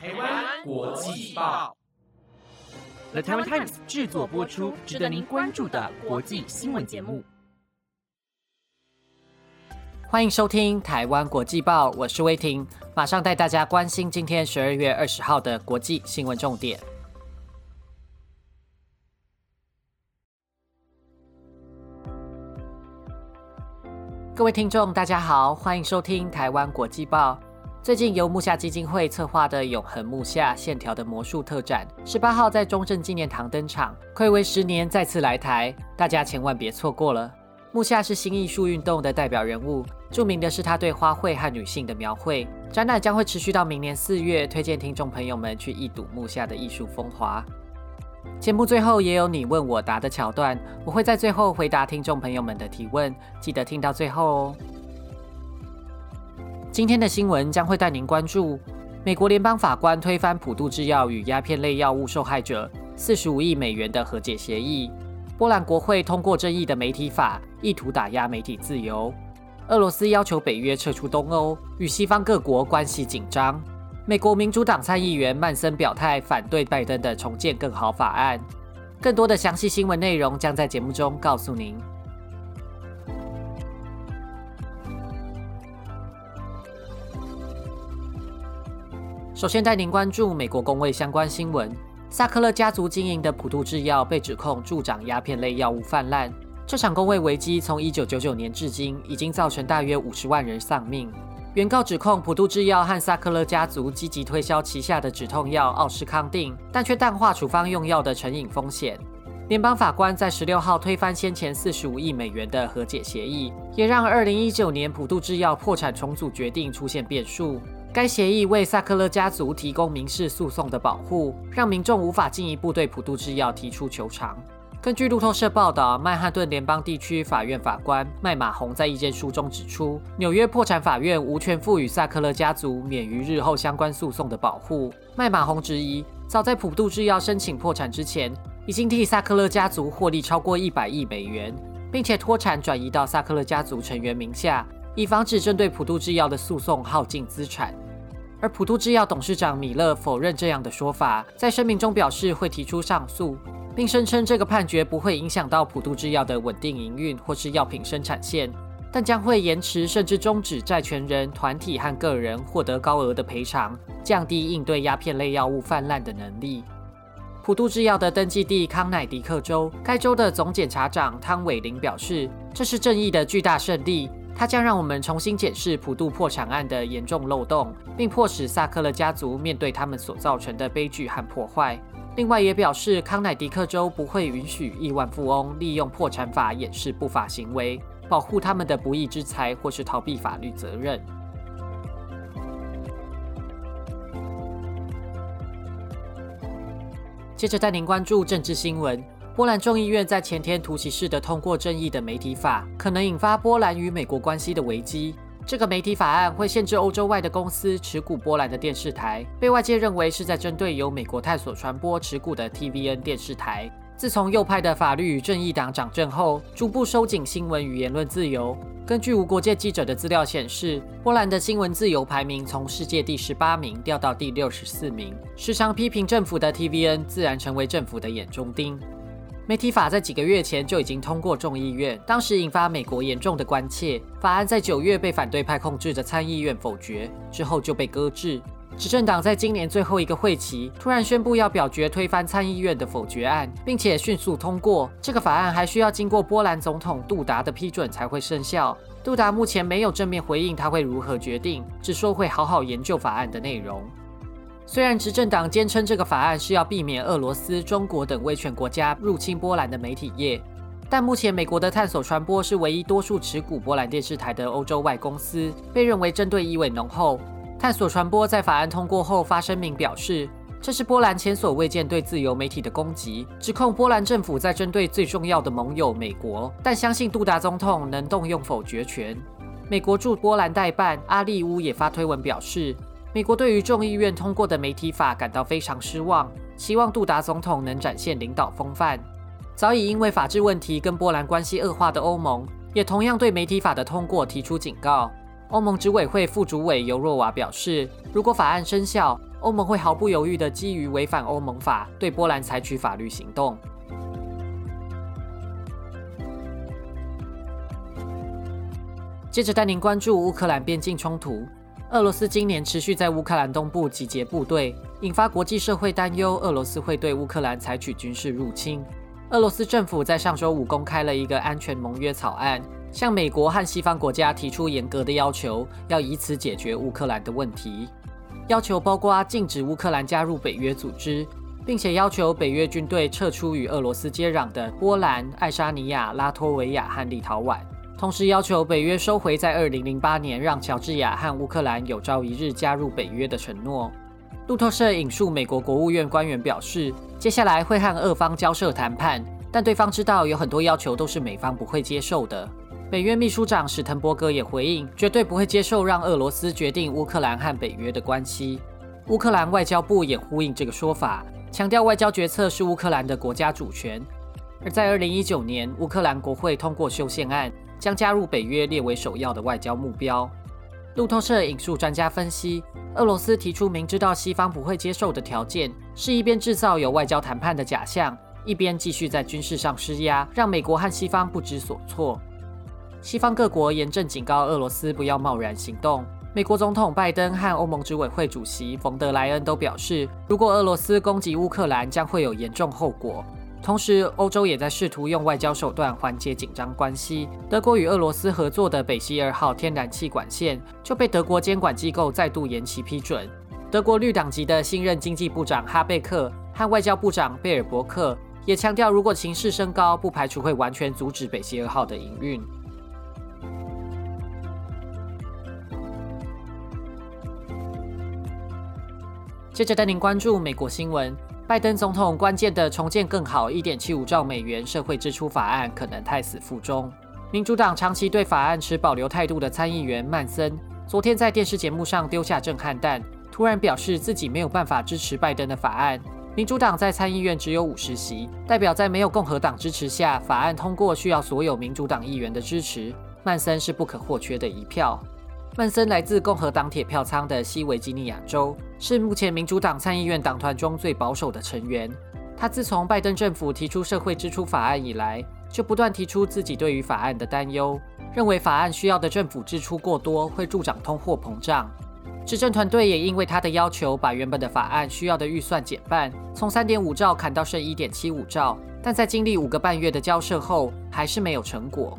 台湾国际报，The Taiwan Times 制作播出，值得您关注的国际新闻节目。欢迎收听台湾国际报，我是威婷，马上带大家关心今天十二月二十号的国际新闻重点。各位听众，大家好，欢迎收听台湾国际报。最近由木下基金会策划的《永恒木下线条的魔术》特展，十八号在中正纪念堂登场，暌违十年再次来台，大家千万别错过了。木下是新艺术运动的代表人物，著名的是他对花卉和女性的描绘。展览将会持续到明年四月，推荐听众朋友们去一睹木下的艺术风华。节目最后也有你问我答的桥段，我会在最后回答听众朋友们的提问，记得听到最后哦。今天的新闻将会带您关注：美国联邦法官推翻普渡制药与鸦片类药物受害者四十五亿美元的和解协议；波兰国会通过争议的媒体法。意图打压媒体自由。俄罗斯要求北约撤出东欧，与西方各国关系紧张。美国民主党参议员曼森表态反对拜登的重建更好法案。更多的详细新闻内容将在节目中告诉您。首先带您关注美国工位相关新闻：萨克勒家族经营的普渡制药被指控助长鸦片类药物泛滥。这场工位危机从一九九九年至今，已经造成大约五十万人丧命。原告指控普渡制药和萨克勒家族积极推销旗下的止痛药奥施康定，但却淡化处方用药的成瘾风险。联邦法官在十六号推翻先前四十五亿美元的和解协议，也让二零一九年普渡制药破产重组决定出现变数。该协议为萨克勒家族提供民事诉讼的保护，让民众无法进一步对普渡制药提出求偿。根据路透社报道，曼哈顿联邦地区法院法官麦马洪在意见书中指出，纽约破产法院无权赋予萨克勒家族免于日后相关诉讼的保护。麦马洪质疑，早在普渡制药申请破产之前，已经替萨克勒家族获利超过一百亿美元，并且脱产转移到萨克勒家族成员名下，以防止针对普渡制药的诉讼耗尽资产。而普渡制药董事长米勒否认这样的说法，在声明中表示会提出上诉。并声称这个判决不会影响到普渡制药的稳定营运或是药品生产线，但将会延迟甚至终止债权人、团体和个人获得高额的赔偿，降低应对鸦片类药物泛滥的能力。普渡制药的登记地康乃狄克州，该州的总检察长汤伟林表示：“这是正义的巨大胜利，它将让我们重新检视普渡破产案的严重漏洞，并迫使萨克勒家族面对他们所造成的悲剧和破坏。”另外也表示，康乃狄克州不会允许亿万富翁利用破产法掩饰不法行为，保护他们的不义之财，或是逃避法律责任。接着带您关注政治新闻：波兰众议院在前天突袭式的通过正义的媒体法，可能引发波兰与美国关系的危机。这个媒体法案会限制欧洲外的公司持股波兰的电视台，被外界认为是在针对由美国探索传播持股的 TVN 电视台。自从右派的法律与正义党掌政后，逐步收紧新闻与言论自由。根据无国界记者的资料显示，波兰的新闻自由排名从世界第十八名掉到第六十四名。时常批评政府的 TVN 自然成为政府的眼中钉。媒体法在几个月前就已经通过众议院，当时引发美国严重的关切。法案在九月被反对派控制的参议院否决，之后就被搁置。执政党在今年最后一个会期突然宣布要表决推翻参议院的否决案，并且迅速通过这个法案，还需要经过波兰总统杜达的批准才会生效。杜达目前没有正面回应他会如何决定，只说会好好研究法案的内容。虽然执政党坚称这个法案是要避免俄罗斯、中国等威权国家入侵波兰的媒体业，但目前美国的探索传播是唯一多数持股波兰电视台的欧洲外公司，被认为针对意味浓厚。探索传播在法案通过后发声明表示，这是波兰前所未见对自由媒体的攻击，指控波兰政府在针对最重要的盟友美国，但相信杜达总统能动用否决权。美国驻波兰代办阿利乌也发推文表示。美国对于众议院通过的媒体法感到非常失望，希望杜达总统能展现领导风范。早已因为法治问题跟波兰关系恶化的欧盟，也同样对媒体法的通过提出警告。欧盟执委会副主委尤若瓦表示，如果法案生效，欧盟会毫不犹豫地基于违反欧盟法对波兰采取法律行动。接着带您关注乌克兰边境冲突。俄罗斯今年持续在乌克兰东部集结部队，引发国际社会担忧，俄罗斯会对乌克兰采取军事入侵。俄罗斯政府在上周五公开了一个安全盟约草案，向美国和西方国家提出严格的要求，要以此解决乌克兰的问题。要求包括禁止乌克兰加入北约组织，并且要求北约军队撤出与俄罗斯接壤的波兰、爱沙尼亚、拉脱维亚和立陶宛。同时要求北约收回在2008年让乔治亚和乌克兰有朝一日加入北约的承诺。路透社引述美国国务院官员表示，接下来会和俄方交涉谈判，但对方知道有很多要求都是美方不会接受的。北约秘书长史滕伯格也回应，绝对不会接受让俄罗斯决定乌克兰和北约的关系。乌克兰外交部也呼应这个说法，强调外交决策是乌克兰的国家主权。而在2019年，乌克兰国会通过修宪案。将加入北约列为首要的外交目标。路透社引述专家分析，俄罗斯提出明知道西方不会接受的条件，是一边制造有外交谈判的假象，一边继续在军事上施压，让美国和西方不知所措。西方各国严正警告俄罗斯不要贸然行动。美国总统拜登和欧盟执委会主席冯德莱恩都表示，如果俄罗斯攻击乌克兰，将会有严重后果。同时，欧洲也在试图用外交手段缓解紧张关系。德国与俄罗斯合作的北溪二号天然气管线就被德国监管机构再度延期批准。德国绿党籍的新任经济部长哈贝克和外交部长贝尔伯克也强调，如果情势升高，不排除会完全阻止北溪二号的营运。接着带您关注美国新闻。拜登总统关键的重建更好一点七五兆美元社会支出法案可能胎死腹中。民主党长期对法案持保留态度的参议员曼森，昨天在电视节目上丢下震撼弹，突然表示自己没有办法支持拜登的法案。民主党在参议院只有五十席，代表在没有共和党支持下，法案通过需要所有民主党议员的支持。曼森是不可或缺的一票。曼森来自共和党铁票仓的西维吉尼亚州，是目前民主党参议院党团中最保守的成员。他自从拜登政府提出社会支出法案以来，就不断提出自己对于法案的担忧，认为法案需要的政府支出过多，会助长通货膨胀。执政团队也因为他的要求，把原本的法案需要的预算减半，从三点五兆砍到剩一点七五兆。但在经历五个半月的交涉后，还是没有成果。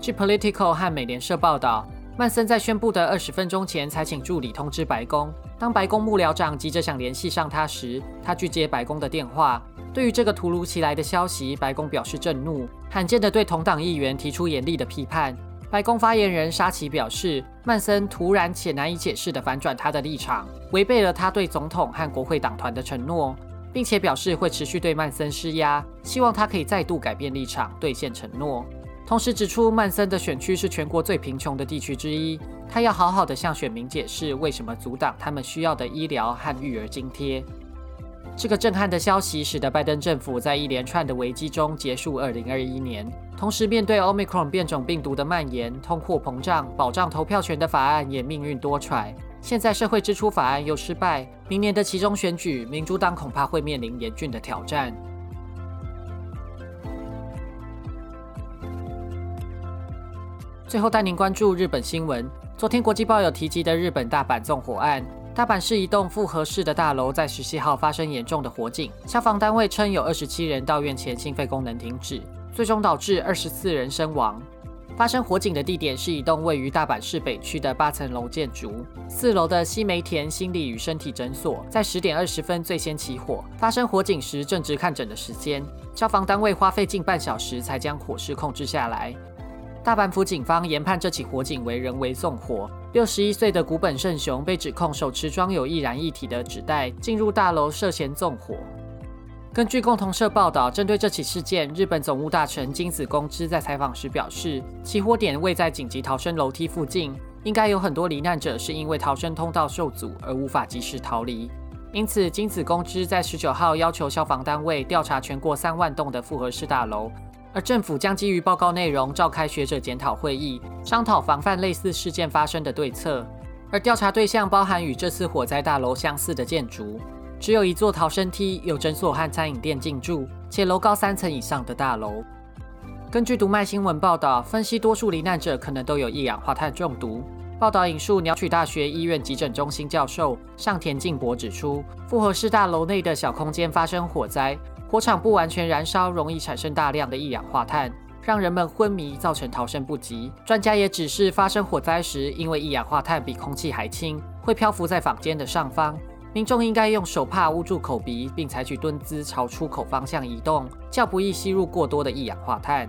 据 Political 和美联社报道。曼森在宣布的二十分钟前才请助理通知白宫。当白宫幕僚长急着想联系上他时，他拒接白宫的电话。对于这个突如其来的消息，白宫表示震怒，罕见的对同党议员提出严厉的批判。白宫发言人沙奇表示，曼森突然且难以解释地反转他的立场，违背了他对总统和国会党团的承诺，并且表示会持续对曼森施压，希望他可以再度改变立场，兑现承诺。同时指出，曼森的选区是全国最贫穷的地区之一，他要好好的向选民解释为什么阻挡他们需要的医疗和育儿津贴。这个震撼的消息使得拜登政府在一连串的危机中结束2021年，同时面对 Omicron 变种病毒的蔓延、通货膨胀、保障投票权的法案也命运多舛。现在社会支出法案又失败，明年的其中选举，民主党恐怕会面临严峻的挑战。最后带您关注日本新闻。昨天国际报有提及的日本大阪纵火案，大阪市一栋复合式的大楼在十七号发生严重的火警，消防单位称有二十七人到院前心肺功能停止，最终导致二十四人身亡。发生火警的地点是一栋位于大阪市北区的八层楼建筑，四楼的西梅田心理与身体诊所在十点二十分最先起火，发生火警时正值看诊的时间，消防单位花费近半小时才将火势控制下来。大阪府警方研判这起火警为人为纵火。六十一岁的古本胜雄被指控手持装有易燃液体的纸袋进入大楼涉嫌纵火。根据共同社报道，针对这起事件，日本总务大臣金子公之在采访时表示，起火点位在紧急逃生楼梯附近，应该有很多罹难者是因为逃生通道受阻而无法及时逃离。因此，金子公之在十九号要求消防单位调查全国三万栋的复合式大楼。而政府将基于报告内容召开学者检讨会议，商讨防范类似事件发生的对策。而调查对象包含与这次火灾大楼相似的建筑，只有一座逃生梯，有诊所和餐饮店进驻，且楼高三层以上的大楼。根据读卖新闻报道，分析多数罹难者可能都有一氧化碳中毒。报道引述鸟取大学医院急诊中心教授上田敬博指出，复合式大楼内的小空间发生火灾，火场不完全燃烧，容易产生大量的一氧化碳，让人们昏迷，造成逃生不及。专家也指示，发生火灾时，因为一氧化碳比空气还轻，会漂浮在房间的上方，民众应该用手帕捂住口鼻，并采取蹲姿朝出口方向移动，较不易吸入过多的一氧化碳。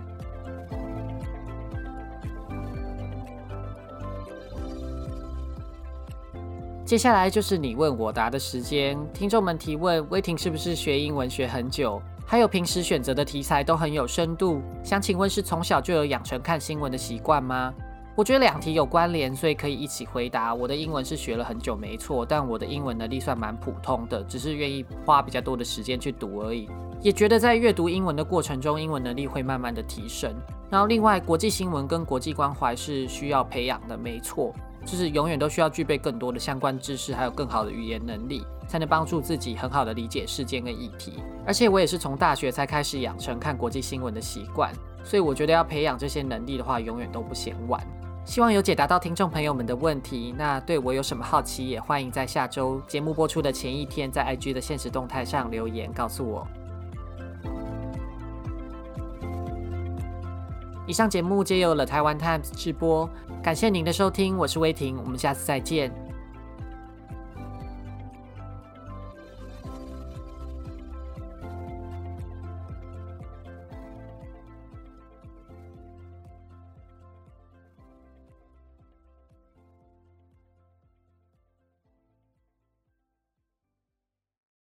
接下来就是你问我答的时间。听众们提问：威霆是不是学英文学很久？还有平时选择的题材都很有深度。想请问是从小就有养成看新闻的习惯吗？我觉得两题有关联，所以可以一起回答。我的英文是学了很久，没错，但我的英文能力算蛮普通的，只是愿意花比较多的时间去读而已。也觉得在阅读英文的过程中，英文能力会慢慢的提升。然后另外，国际新闻跟国际关怀是需要培养的，没错。就是永远都需要具备更多的相关知识，还有更好的语言能力，才能帮助自己很好的理解事件跟议题。而且我也是从大学才开始养成看国际新闻的习惯，所以我觉得要培养这些能力的话，永远都不嫌晚。希望有解答到听众朋友们的问题。那对我有什么好奇，也欢迎在下周节目播出的前一天，在 IG 的现实动态上留言告诉我。以上节目皆由了台湾 Times 直播。感谢您的收听，我是威婷，我们下次再见。